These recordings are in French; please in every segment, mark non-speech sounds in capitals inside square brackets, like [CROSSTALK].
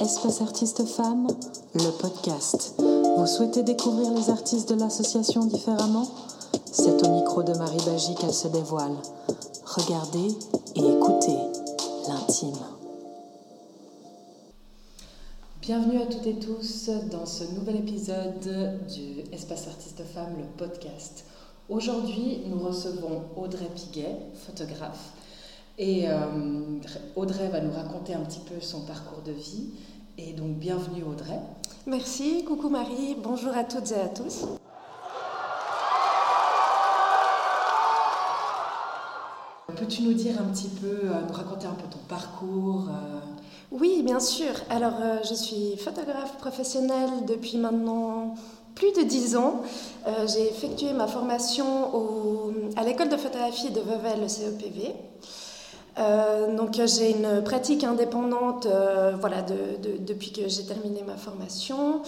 Espace Artiste Femmes, le podcast. Vous souhaitez découvrir les artistes de l'association différemment? C'est au micro de Marie Bagie qu'elle se dévoile. Regardez et écoutez l'intime. Bienvenue à toutes et tous dans ce nouvel épisode du Espace Artiste Femmes, le podcast. Aujourd'hui, nous recevons Audrey Piguet, photographe. Et euh, Audrey va nous raconter un petit peu son parcours de vie. Et donc, bienvenue Audrey. Merci, coucou Marie, bonjour à toutes et à tous. Peux-tu nous dire un petit peu, euh, nous raconter un peu ton parcours euh? Oui, bien sûr. Alors, je suis photographe professionnelle depuis maintenant plus de dix ans. Euh, j'ai effectué ma formation au, à l'école de photographie de Vevey, le CEPV. Euh, donc j'ai une pratique indépendante euh, voilà, de, depuis que j'ai terminé ma formation.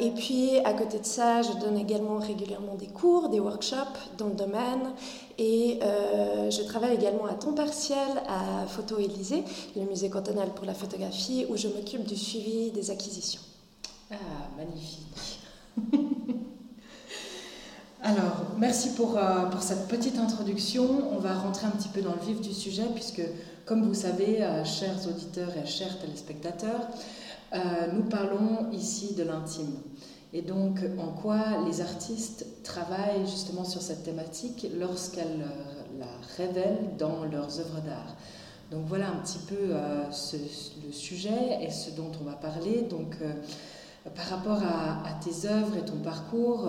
et puis à côté de ça, je donne également régulièrement des cours, des workshops dans le domaine. Et je travaille également à temps partiel à Photo Élysée, le musée cantonal pour la photographie, où je m'occupe du suivi des acquisitions. Ah, magnifique. [LAUGHS] Alors, merci pour, euh, pour, cette petite introduction. On va rentrer un petit peu dans le vif du sujet, puisque, comme vous savez, euh, chers auditeurs et chers téléspectateurs, euh, nous parlons ici de l'intime. Et donc, en quoi les artistes travaillent justement sur cette thématique lorsqu'elles la révèlent dans leurs œuvres d'art. Donc voilà un petit peu le sujet et ce dont on va parler. Donc, par rapport à, tes œuvres et ton parcours,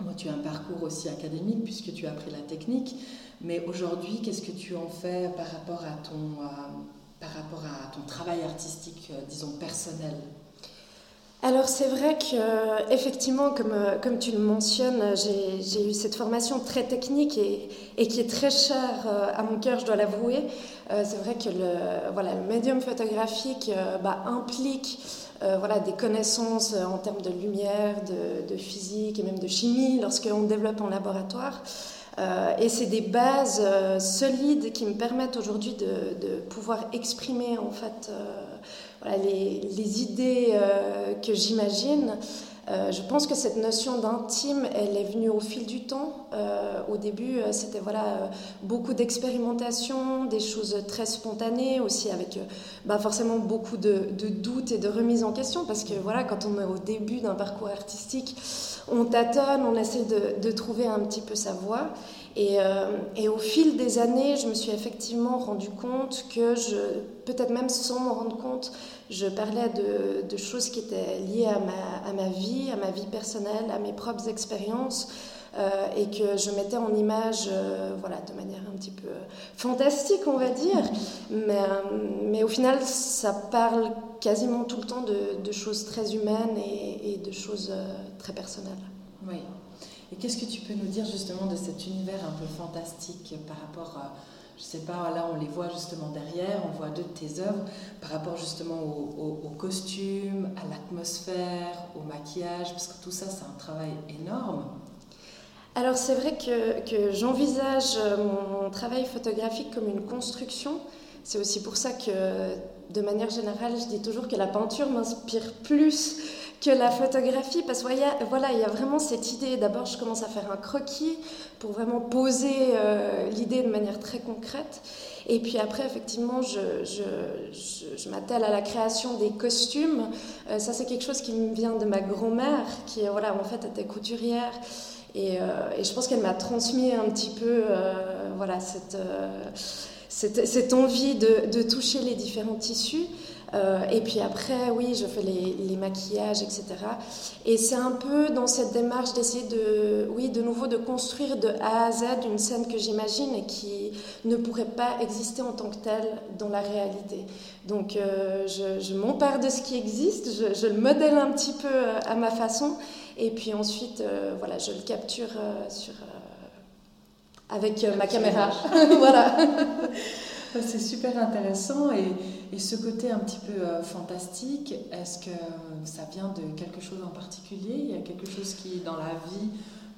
moi, tu as un parcours aussi académique puisque tu as appris la technique, mais aujourd'hui, qu'est-ce que tu en fais par rapport à ton, euh, travail artistique, euh, disons, personnel? Alors c'est vrai que effectivement, comme, comme tu le mentionnes, j'ai eu cette formation très technique et, et qui est très chère à mon cœur, je dois l'avouer. c'est vrai que le, voilà, le médium photographique bah, implique euh, voilà, des connaissances euh, en termes de lumière, de, physique et même de chimie lorsqu'on développe en laboratoire. Euh, et c'est des bases solides qui me permettent aujourd'hui de, pouvoir exprimer en fait les, idées que j'imagine euh, je pense que cette notion d'intime, elle est venue au fil du temps. Euh, au début, euh, c'était voilà beaucoup d'expérimentation, des choses très spontanées, aussi avec bah, forcément beaucoup de, doutes et de remises en question, parce que voilà, quand on est au début d'un parcours artistique, on tâtonne, on essaie de, de trouver un petit peu sa voie. Et, et, au fil des années, je me suis effectivement rendu compte que je, peut-être même sans m'en rendre compte, je parlais de, choses qui étaient liées à ma, vie, à ma vie personnelle, à mes propres expériences. Euh, et que je mettais en image euh, voilà, de manière un petit peu fantastique, on va dire. Mais, mais au final, ça parle quasiment tout le temps de, choses très humaines et, de choses euh, très personnelles. Oui. Et qu'est-ce que tu peux nous dire justement de cet univers un peu fantastique par rapport à je sais pas, là on les voit justement derrière, on voit deux de tes œuvres par rapport justement au, costume, à l'atmosphère, au maquillage, parce que tout ça c'est un travail énorme. Alors c'est vrai que, que j'envisage mon travail photographique comme une construction. C'est aussi pour ça que de manière générale je dis toujours que la peinture m'inspire plus que la photographie, parce qu'il voilà, il y a vraiment cette idée. D'abord, je commence à faire un croquis pour vraiment poser euh, l'idée de manière très concrète. Et puis après, effectivement, je, je, je, m'attelle à la création des costumes. Euh, ça, c'est quelque chose qui me vient de ma grand-mère, qui voilà, en fait était couturière. Et, euh, et je pense qu'elle m'a transmis un petit peu voilà, cette, cette, cette, envie de, de toucher les différents tissus. Euh, et puis après, oui, je fais les, maquillages, etc. Et c'est un peu dans cette démarche d'essayer de, oui, de nouveau de construire de A à Z une scène que j'imagine et qui ne pourrait pas exister en tant que telle dans la réalité. Donc euh, je, m'empare de ce qui existe, je, le modèle un petit peu euh, à ma façon, et puis ensuite, voilà, je le capture sur, avec ma caméra. [LAUGHS] voilà. [LAUGHS] C'est super intéressant et, et, ce côté un petit peu euh, fantastique, est-ce que ça vient de quelque chose en particulier? Il y a quelque chose qui, dans la vie,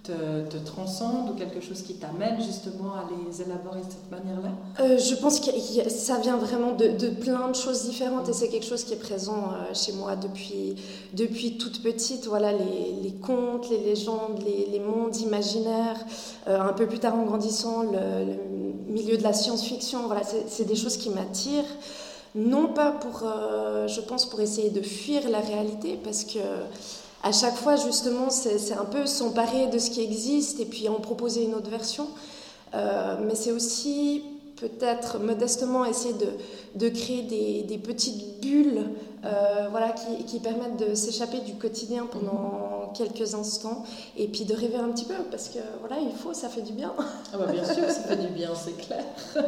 te, transcende ou quelque chose qui t'amène justement à les élaborer de cette manière-là? Euh, Je pense que ça vient vraiment de, plein de choses différentes et c'est quelque chose qui est présent euh, chez moi depuis, depuis toute petite. Voilà, les, les contes, les légendes, les, les mondes imaginaires. Un peu plus tard en grandissant, le, le milieu de la science-fiction. Voilà, c'est des choses qui m'attirent. Non pas pour, je pense, pour essayer de fuir la réalité, parce que à chaque fois, justement, c'est un peu s'emparer de ce qui existe et puis en proposer une autre version. Euh, mais c'est aussi peut-être modestement essayer de, de créer des, des, petites bulles euh, voilà, qui, qui, permettent de s'échapper du quotidien pendant quelques instants et puis de rêver un petit peu parce que voilà, il faut, ça fait du bien. Ah bah bien sûr, ça fait du bien, c'est clair. [LAUGHS]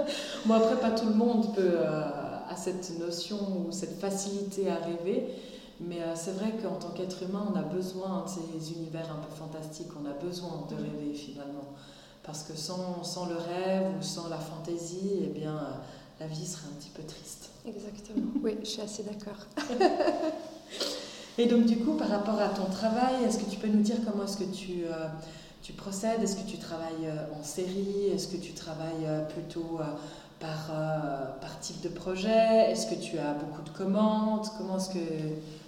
Moi, après, pas tout le monde peut, euh, a cette notion ou cette facilité à rêver. Mais euh, c'est vrai qu'en tant qu'être humain, on a besoin de ces univers un peu fantastiques, on a besoin de rêver finalement. Parce que sans, sans le rêve ou sans la fantaisie, eh bien, euh, la vie serait un petit peu triste. Exactement, oui, je suis assez d'accord. [LAUGHS] Et donc du coup, par rapport à ton travail, est-ce que tu peux nous dire comment est-ce que tu, euh, tu procèdes? Est-ce que tu travailles en série? Est-ce que tu travailles plutôt par, par type de projet? Est-ce que tu as beaucoup de commandes? Comment est-ce que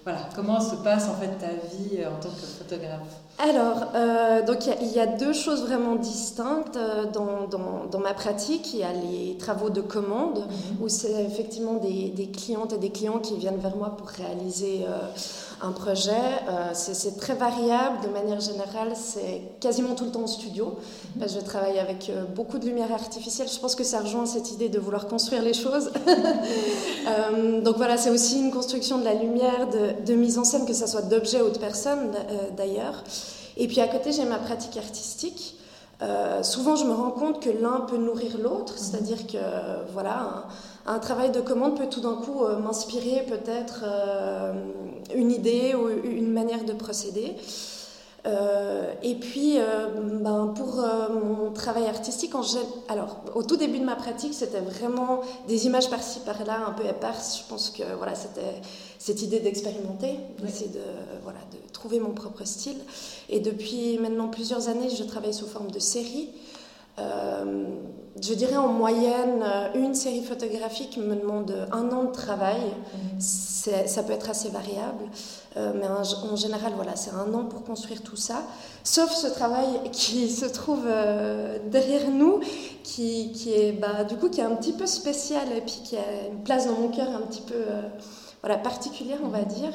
voilà, comment se passe en fait ta vie euh, en tant que photographe? Alors, euh, donc il y, a deux choses vraiment distinctes euh, dans, dans, dans, ma pratique. Il y a les travaux de commande, mhm. où c'est effectivement des, des, clientes et des clients qui viennent vers moi pour réaliser un projet. Euh, c'est très variable. De manière générale, c'est quasiment tout le temps en studio. Mhm. je travaille avec euh, beaucoup de lumière artificielle. Je pense que ça rejoint cette idée de vouloir construire les choses. [LAUGHS] Euh, donc voilà, c'est aussi une construction de la lumière, de, mise en scène, que ce soit d'objets ou de personnes d'ailleurs. Et puis à côté, j'ai ma pratique artistique. souvent, je me rends compte que l'un peut nourrir l'autre, mhm. c'est-à-dire que voilà, un, travail de commande peut tout d'un coup m'inspirer peut-être une idée ou une manière de procéder. Euh, et puis, euh, ben, pour euh, mon travail artistique, en alors au tout début de ma pratique, c'était vraiment des images par-ci par-là, un peu éparses. Je pense que voilà, c'était cette idée d'expérimenter, d'essayer de, voilà, de trouver mon propre style. Et depuis maintenant plusieurs années, je travaille sous forme de série. Euh, je dirais en moyenne, euh, une série photographique me demande un an de travail. Mhm. Ça peut être assez variable, euh, mais en, général, voilà, c'est un an pour construire tout ça. Sauf ce travail qui [LAUGHS] se trouve derrière nous, qui, qui est bah, du coup qui est un petit peu spécial et puis qui a une place dans mon cœur un petit peu voilà, particulière, on va mhm. dire.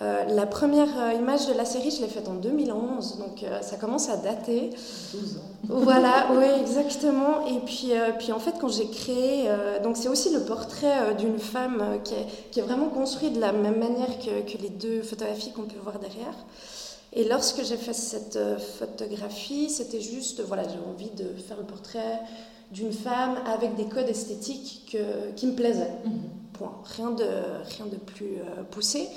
Euh, la première euh, image de la série, je l'ai faite en 2011, donc euh, ça commence à dater. 12 ans. voilà, [LAUGHS] oui, exactement. Et puis, puis en fait, quand j'ai créé, donc c'est aussi le portrait d'une femme qui est, qui, est, vraiment construit de la même manière que, que les deux photographies qu'on peut voir derrière. Et lorsque j'ai fait cette photographie, c'était juste, voilà, j'ai envie de faire le portrait d'une femme avec des codes esthétiques que, qui me plaisaient. Mhm. Point. Rien de, rien de plus poussé.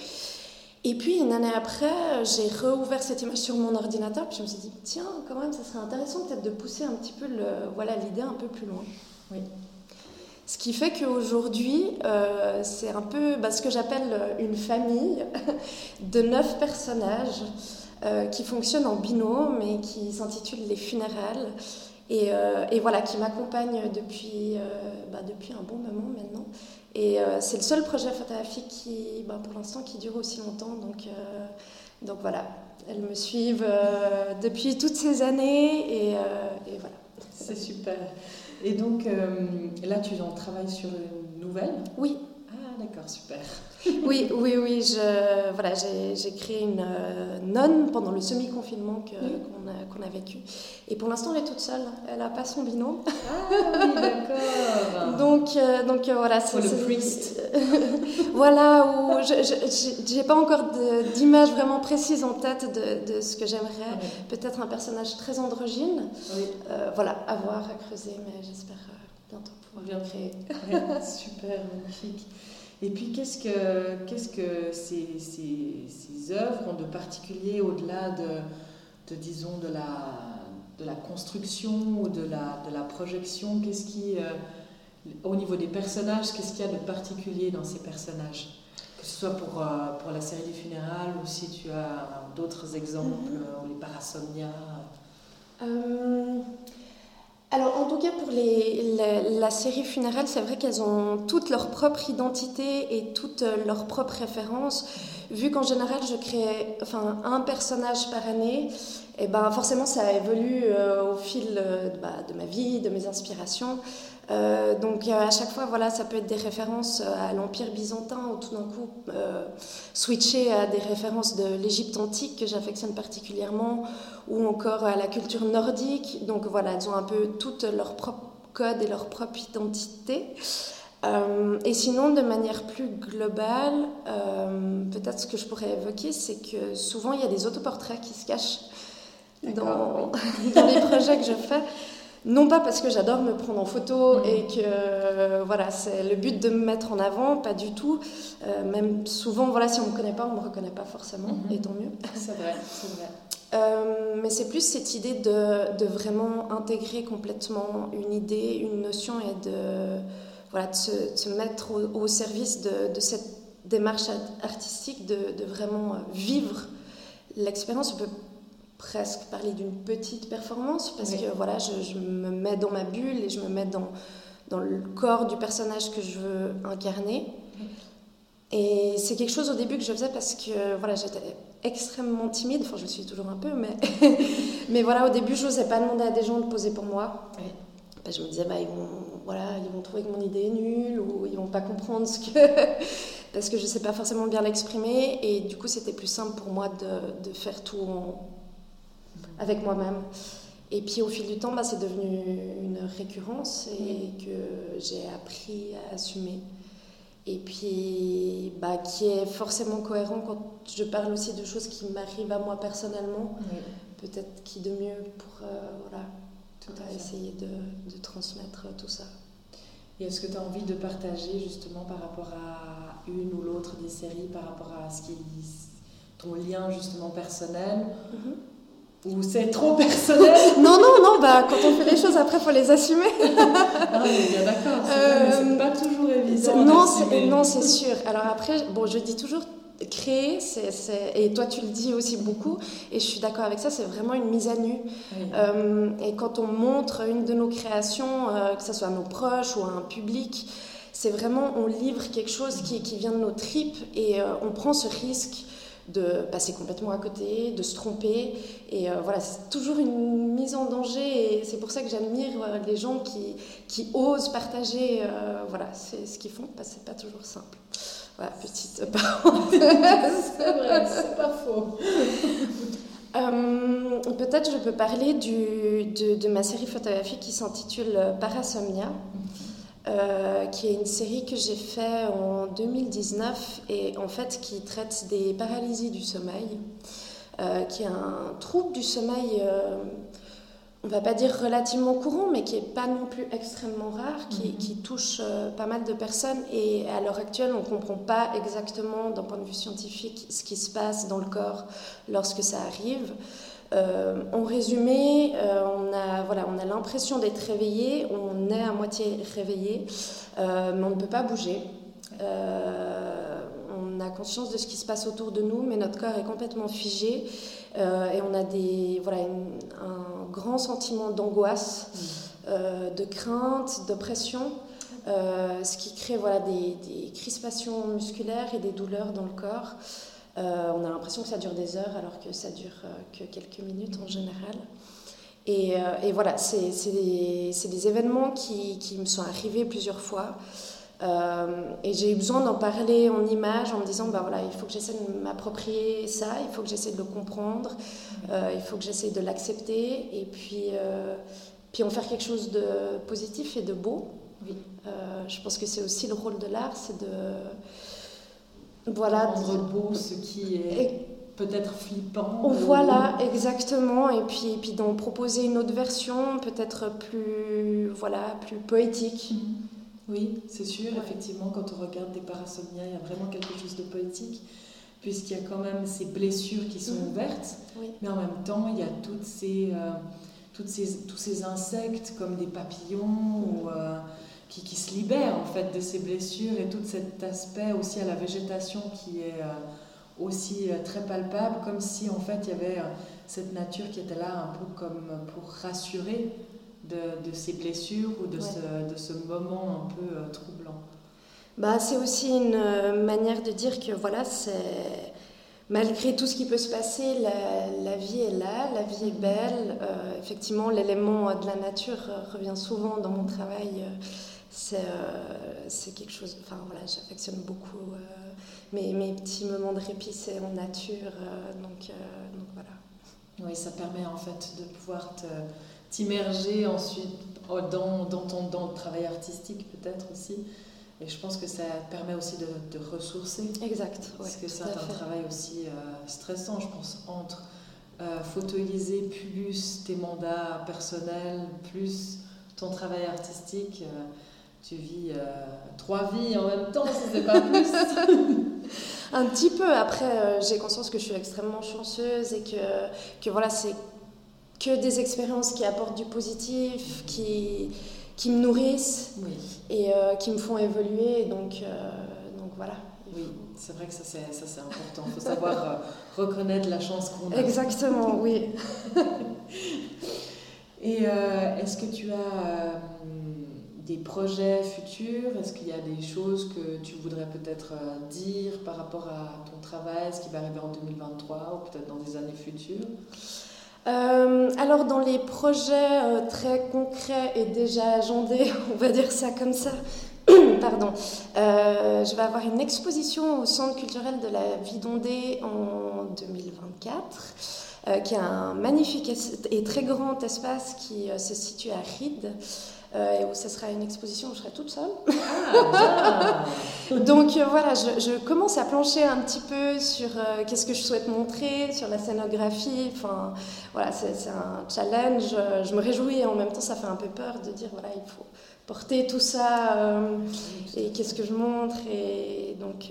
Et puis une année après, j'ai réouvert cette image sur mon ordinateur, puis je me suis dit, tiens, quand même, ça serait intéressant peut-être de pousser un petit peu le, voilà, l'idée un peu plus loin. Oui. Ce qui fait qu'aujourd'hui, euh, c'est un peu bah, ce que j'appelle une famille [LAUGHS] de neuf personnages euh, qui fonctionnent en binôme et qui s'intitulent Les Funérales. Et, euh, et voilà, qui m'accompagnent depuis, bah, depuis un bon moment maintenant. Et euh, c'est le seul projet photographique qui, bah, pour l'instant, qui dure aussi longtemps. Donc, euh, donc voilà, elles me suivent euh, depuis toutes ces années et, et voilà. C'est super. Et donc là, tu en travailles sur une nouvelle? Oui. D'accord, super. [LAUGHS] oui, oui, oui. Je, voilà, j'ai créé une euh, nonne pendant le semi-confinement qu'on a, a, vécu. Et pour l'instant, elle est toute seule. Elle n'a pas son binôme. Ah oui, d'accord. [LAUGHS] donc, euh, donc euh, voilà. C'est le priest. [LAUGHS] voilà, où je n'ai pas encore d'image vraiment précise en tête de, de ce que j'aimerais. Peut-être un personnage très androgyne. Oui. voilà, à voir, à creuser, mais j'espère bientôt pouvoir bien créer. super, magnifique. Et puis, qu'est-ce que, qu'est-ce que ces, ces, ces, œuvres ont de particulier au-delà de, de, disons, de la, de la construction ou de la, de la projection? Qu'est-ce qui, euh, au niveau des personnages, qu'est-ce qu'il y a de particulier dans ces personnages? Que ce soit pour, euh, pour la série du funéral ou si tu as d'autres exemples, mm-hmm. ou les parasomnias alors en tout cas pour la, série Funérailles, c'est vrai qu'elles ont toutes leur propre identité et toutes leurs propres références. Vu qu'en général je crée enfin, un personnage par année, et eh ben forcément ça évolue euh, au fil euh, bah, de ma vie, de mes inspirations. Euh, donc à chaque fois, voilà, ça peut être des références à l'Empire byzantin ou tout d'un coup switcher à des références de l'Égypte antique que j'affectionne particulièrement ou encore à la culture nordique. Donc voilà, elles ont un peu toutes leur propre code et leur propre identité. Euh, et sinon, de manière plus globale, euh, peut-être ce que je pourrais évoquer, c'est que souvent il y a des autoportraits qui se cachent dans, [LAUGHS] dans, les projets que je fais. Non pas parce que j'adore me prendre en photo mm. et que voilà, c'est le but de me mettre en avant, pas du tout. Euh, même souvent, voilà, si on me connaît pas, on me reconnaît pas forcément, mm-hmm. et tant mieux. C'est vrai, c'est vrai. [LAUGHS] Euh, mais c'est plus cette idée de, de, vraiment intégrer complètement une idée, une notion et de, voilà, de, se, mettre au, service de, de, cette démarche artistique, de, de vraiment vivre l'expérience. On peut presque parler d'une petite performance parce que voilà, je, je, me mets dans ma bulle et je me mets dans, dans le corps du personnage que je veux incarner. Et c'est quelque chose au début que je faisais parce que voilà, j'étais extrêmement timide, enfin je le suis toujours un peu, mais, [LAUGHS] mais voilà, au début je n'osais pas demander à des gens de poser pour moi. je me disais, bah, ils, vont, voilà, ils vont trouver que mon idée est nulle ou ils vont pas comprendre ce que. [LAUGHS] parce que je ne sais pas forcément bien l'exprimer. Et du coup, c'était plus simple pour moi de, de faire tout avec moi-même. Et puis au fil du temps, bah, c'est devenu une récurrence et que j'ai appris à assumer et puis bah, qui est forcément cohérent quand je parle aussi de choses qui m'arrivent à moi personnellement. Peut-être qui de mieux pour euh, voilà, tout à essayer de, de, transmettre tout ça. Et est-ce que tu as envie de partager justement par rapport à une ou l'autre des séries, par rapport à ce qui ton lien justement personnel? Mm-hmm. Ou c'est trop personnel [LAUGHS] Non, non, non, bah, quand on fait les choses, après, il faut les assumer. [LAUGHS] ah, bien d'accord, c'est euh, pas toujours évident. Non, c'est, non, c'est sûr. Alors après, bon, je dis toujours, créer, c'est, et toi tu le dis aussi beaucoup, et je suis d'accord avec ça, c'est vraiment une mise à nu. Euh, et quand on montre une de nos créations, euh, que ce soit à nos proches ou à un public, c'est vraiment, on livre quelque chose qui, qui vient de nos tripes, et on prend ce risque de passer complètement à côté, de se tromper. Et euh, voilà, c'est toujours une mise en danger. Et c'est pour ça que j'admire euh, les gens qui, qui osent partager euh, voilà, c'est ce qu'ils font, parce que c'est pas toujours simple. Voilà, petite [LAUGHS] parenthèse. c'est vrai, c'est pas faux. [LAUGHS] Peut-être je peux parler du, de, de, ma série photographique qui s'intitule Parasomnia. Euh, qui est une série que j'ai fait en 2019 et en fait qui traite des paralysies du sommeil, euh, qui est un trouble du sommeil, euh, on va pas dire relativement courant, mais qui est pas non plus extrêmement rare, qui, mhm. qui touche pas mal de personnes et à l'heure actuelle on comprend pas exactement d'un point de vue scientifique ce qui se passe dans le corps lorsque ça arrive. Euh, en résumé, euh, on a voilà, on a l'impression d'être réveillé, on est à moitié réveillé, euh, mais on ne peut pas bouger. on a conscience de ce qui se passe autour de nous, mais notre corps est complètement figé et on a des voilà un grand sentiment d'angoisse, de crainte, d'oppression. ce qui crée voilà, des, des, crispations musculaires et des douleurs dans le corps. Euh, on a l'impression que ça dure des heures alors que ça dure euh, que quelques minutes en général. Et, euh, voilà, c'est des, des, événements qui, qui, me sont arrivés plusieurs fois. et j'ai eu besoin d'en parler en images en me disant bah voilà, il faut que j'essaie de m'approprier ça, il faut que j'essaie de le comprendre, il faut que j'essaie de l'accepter et puis, puis en faire quelque chose de positif et de beau. Oui. je pense que c'est aussi le rôle de l'art, c'est de voilà. Rendre beau ce qui est peut-être flippant. Voilà, exactement. Et puis, et puis d'en proposer une autre version, peut-être plus, voilà, plus poétique. Mhm. Oui, c'est sûr. Effectivement, quand on regarde des parasomnias, il y a vraiment quelque chose de poétique, puisqu'il y a quand même ces blessures qui sont mhm. ouvertes, mais en même temps, il y a toutes ces, euh, toutes ces, tous ces insectes comme des papillons ou euh, qui, qui, se libère en fait de ses blessures et tout cet aspect aussi à la végétation qui est euh, aussi très palpable, comme si en fait il y avait cette nature qui était là un peu comme pour rassurer de, de ces blessures ou de, ce, de ce moment un peu troublant. Bah, c'est aussi une manière de dire que voilà, c'est malgré tout ce qui peut se passer, la, vie est là, la vie est belle. Euh, effectivement, l'élément de la nature revient souvent dans mon travail. C'est euh, quelque chose. Enfin voilà, j'affectionne beaucoup euh, mes, mes, petits moments de répit, c'est en nature. donc, donc voilà. Oui, ça permet en fait de pouvoir t'immerger ensuite dans, dans, ton, dans le travail artistique peut-être aussi. Et je pense que ça permet aussi de, de ressourcer. Exact. Parce que c'est un travail aussi euh, stressant, je pense, entre euh, photoéliser plus tes mandats personnels, plus ton travail artistique. Euh, tu vis trois vies en même temps, si c'est pas plus. [LAUGHS] un petit peu. Après, j'ai conscience que je suis extrêmement chanceuse et que, que voilà, c'est que des expériences qui apportent du positif, qui qui me nourrissent et euh, qui me font évoluer. Donc, euh, donc voilà. Oui, c'est vrai que ça c'est, ça, c'est important. Il faut savoir euh, reconnaître la chance qu'on a. Exactement, oui. [LAUGHS] et est-ce que tu as des projets futurs? Est-ce qu'il y a des choses que tu voudrais peut-être dire par rapport à ton travail, ce qui va arriver en 2023 ou peut-être dans des années futures? Euh, alors dans les projets euh, très concrets et déjà agendés, [LAUGHS] on va dire ça comme ça, [COUGHS] pardon, euh, je vais avoir une exposition au Centre culturel de la Vie d'Ondée en 2024, qui est un magnifique et très grand espace qui se situe à Ried. Euh, et où ce sera une exposition où je serai toute seule. Ah, [LAUGHS] Donc euh, voilà, je, commence à plancher un petit peu sur euh, qu'est-ce que je souhaite montrer, sur la scénographie. Enfin, voilà, c'est un challenge. Je me réjouis et en même temps, ça fait un peu peur de dire voilà, il faut porter tout ça et qu'est-ce que je montre. Et donc,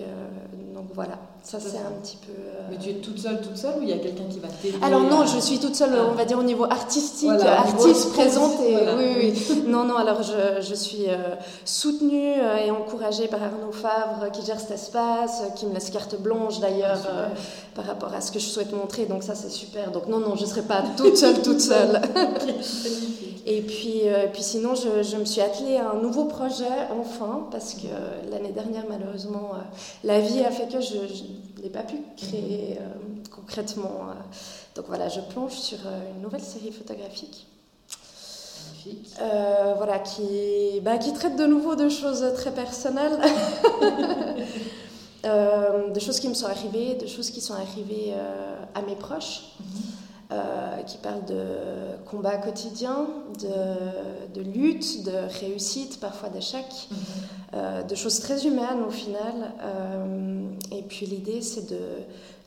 donc voilà. Ça, c'est un petit peu. Euh, Mais tu es toute seule, toute seule ou il y a quelqu'un qui va t'aider Alors, non, je suis toute seule, on va dire, au niveau artistique, artiste présente. Et, oui, oui. [LAUGHS] non, non, alors je, je suis euh, soutenue euh, et encouragée par Arnaud Favre qui gère cet espace, qui me laisse carte blanche d'ailleurs ah, par rapport à ce que je souhaite montrer. Donc, ça, c'est super. Donc, non, non, je ne serai pas toute seule, [LAUGHS] toute seule. [LAUGHS] et puis, puis sinon, je, je, me suis attelée à un nouveau projet, enfin, parce que l'année dernière, malheureusement, la vie a fait que je je n'ai pas pu créer euh, concrètement. Euh. donc voilà, je plonge sur euh, une nouvelle série photographique. Voilà, qui, bah, qui traite de nouveau de choses très personnelles. [LAUGHS] de choses qui me sont arrivées, de choses qui sont arrivées à mes proches. Mhm. Qui parle de combat quotidien, de, de, lutte, de réussite, parfois d'échec, mhm. Euh, de choses très humaines au final. Euh, et puis l'idée, c'est de,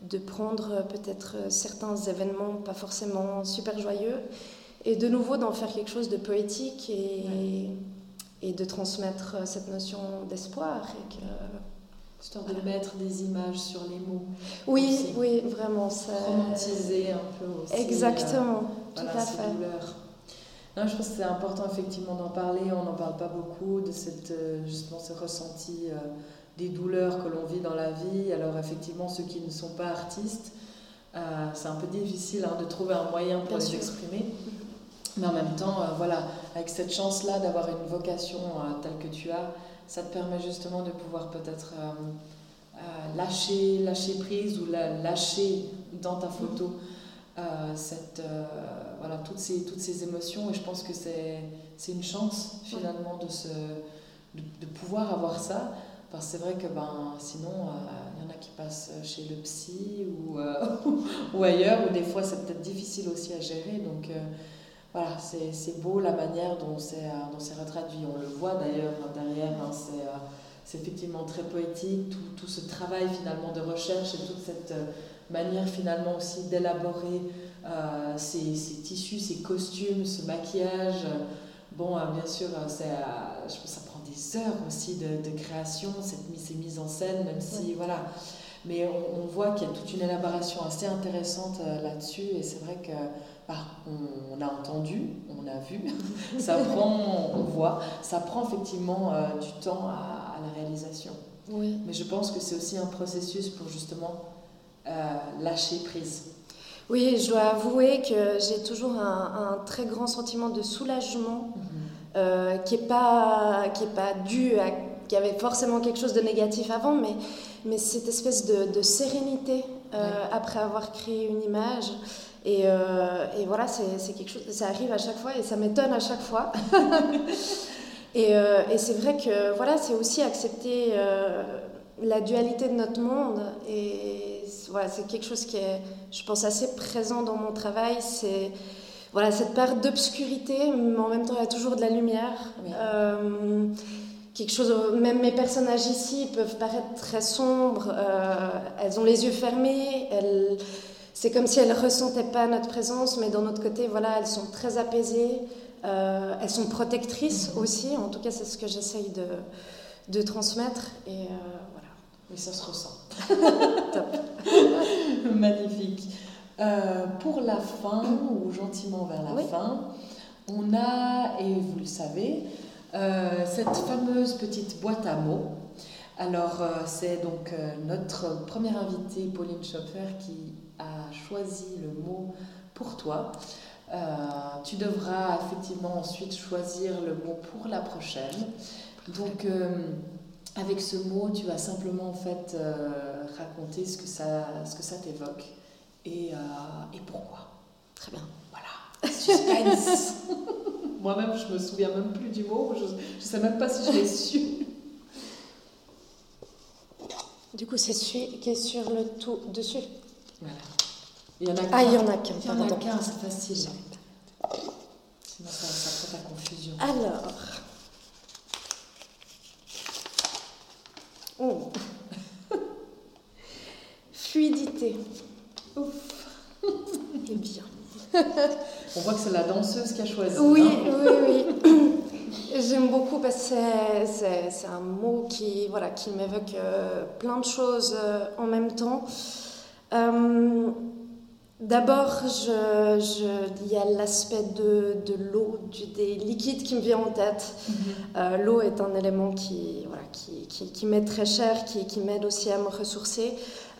de, prendre peut-être certains événements pas forcément super joyeux et de nouveau d'en faire quelque chose de poétique et, et de transmettre cette notion d'espoir. Et que, Histoire de mettre des images sur les mots. Oui, oui, vraiment. Ça... Romantiser un peu aussi. Exactement, euh, tout à fait. Non, je pense que c'est important effectivement d'en parler. On n'en parle pas beaucoup de cette, euh, justement ce ressenti euh, des douleurs que l'on vit dans la vie. Alors effectivement, ceux qui ne sont pas artistes, c'est un peu difficile hein, de trouver un moyen pour les exprimer. Mais en même temps, voilà, avec cette chance-là d'avoir une vocation telle que tu as, ça te permet justement de pouvoir peut-être euh, euh, lâcher, lâcher prise ou la, lâcher dans ta photo euh, cette, voilà, toutes, ces, toutes ces émotions. Et je pense que c'est une chance finalement de, se, de, pouvoir avoir ça. Parce que c'est vrai que ben, sinon, il y en a qui passent chez le psy ou, [LAUGHS] ou ailleurs, où des fois c'est peut-être difficile aussi à gérer. Donc voilà, c'est beau la manière dont c'est euh, retraduit. On le voit d'ailleurs derrière, hein, euh, c'est effectivement très poétique, tout, tout, ce travail finalement de recherche et toute cette euh, manière finalement aussi d'élaborer ces, ces, tissus, ces costumes, ce maquillage. Bon, bien sûr, c'est ça prend des heures aussi de, de création, cette, ces mises en scène, même si, voilà. Mais on, on voit qu'il y a toute une élaboration assez intéressante là-dessus, et c'est vrai que bah, on, a entendu, on a vu, [LAUGHS] ça prend, on voit, ça prend effectivement euh, du temps à, la réalisation. Oui. Mais je pense que c'est aussi un processus pour justement lâcher prise Oui, je dois avouer que j'ai toujours un, très grand sentiment de soulagement mhm. qui n'est pas, qui est pas dû à qu'il y avait forcément quelque chose de négatif avant, mais, mais cette espèce de, sérénité après avoir créé une image. Et, et voilà, c'est quelque chose, ça arrive à chaque fois et ça m'étonne à chaque fois. [LAUGHS] Euh, et, c'est vrai que voilà, c'est aussi accepter euh, la dualité de notre monde. Et voilà, c'est quelque chose qui est, je pense, assez présent dans mon travail. C'est voilà, cette part d'obscurité, mais en même temps, il y a toujours de la lumière. Euh, quelque chose, même mes personnages ici peuvent paraître très sombres. elles ont les yeux fermés. Elles, c'est comme si elles ne ressentaient pas notre présence, mais d'un autre côté, voilà, elles sont très apaisées. Euh, elles sont protectrices aussi, en tout cas c'est ce que j'essaye de, de, transmettre. Et euh. Mais ça se ressent. [LAUGHS] Top. [LAUGHS] Magnifique. Euh, pour la fin, ou gentiment vers la fin, on a, et vous le savez, cette fameuse petite boîte à mots. Alors, c'est donc notre première invitée, Pauline Schopfer, qui a choisi le mot pour toi. Euh, tu devras effectivement ensuite choisir le mot pour la prochaine. Donc, euh, avec ce mot, tu vas simplement en fait euh, raconter ce que ça, ce que ça t'évoque et, et pourquoi. Très bien. Voilà. Suspense. [LAUGHS] Moi-même, je me souviens même plus du mot. Je ne sais même pas si je l'ai su. Du coup, c'est celui qui est sur le tout dessus. Voilà. Il y en a ah, il y en a qu'un. Il y en a qu'un, c'est facile. Sinon, ça, ça fait la confusion. Alors. Oh. Fluidité. Ouf. [LAUGHS] Bien. On voit que c'est la danseuse qui a choisi. Oui, hein. oui, oui. [COUGHS] J'aime beaucoup parce que c'est un mot qui, voilà, qui m'évoque euh, plein de choses euh, en même temps. Euh, D'abord, il y a l'aspect de, l'eau, des liquides qui me vient en tête. Mhm. Euh, l'eau est un élément qui, voilà, qui, qui, m'est très cher, qui, qui m'aide aussi à me ressourcer.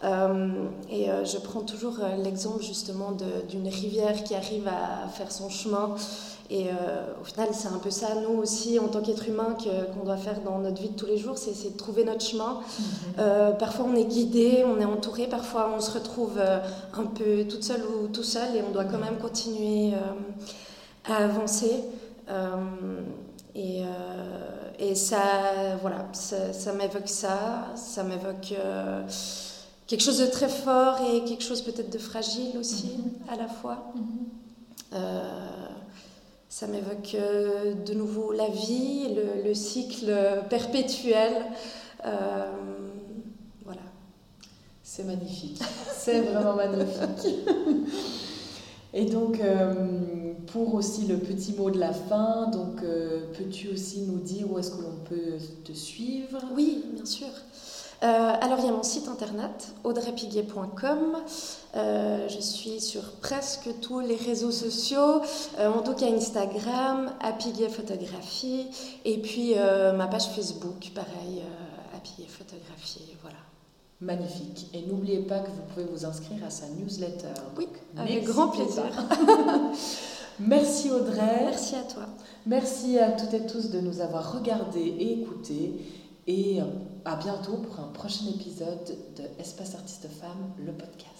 Euh, et euh, je prends toujours l'exemple justement d'une rivière qui arrive à faire son chemin et euh, au final, c'est un peu ça, nous aussi, en tant qu'être humain, qu'on doit faire dans notre vie de tous les jours, c'est de trouver notre chemin. Mhm. Euh, parfois, on est guidé, on est entouré, parfois, on se retrouve euh, un peu toute seule ou tout seul, et on doit quand même continuer à avancer. Et, et, ça, voilà, ça, ça m'évoque ça, ça m'évoque quelque chose de très fort et quelque chose peut-être de fragile aussi, mhm. à la fois. Mhm. Ça m'évoque euh, de nouveau la vie, le, cycle perpétuel. Euh, voilà. C'est magnifique. [LAUGHS] C'est vraiment magnifique. [LAUGHS] Et donc, euh, pour aussi le petit mot de la fin, donc peux-tu aussi nous dire où est-ce que l'on peut te suivre? Oui, bien sûr. Euh, alors, il y a mon site internet, audreypiguet.com. Euh, je suis sur presque tous les réseaux sociaux, euh, en tout cas Instagram, Apiguet Photographie, et puis ma page Facebook, pareil, Apiguet Photographie, voilà. Magnifique. Et n'oubliez pas que vous pouvez vous inscrire à sa newsletter. Oui, avec grand plaisir. [LAUGHS] Merci Audrey. Merci à toi. Merci à toutes et tous de nous avoir regardés et écoutés. Et à bientôt pour un prochain épisode de Espace Artiste Femme, le podcast.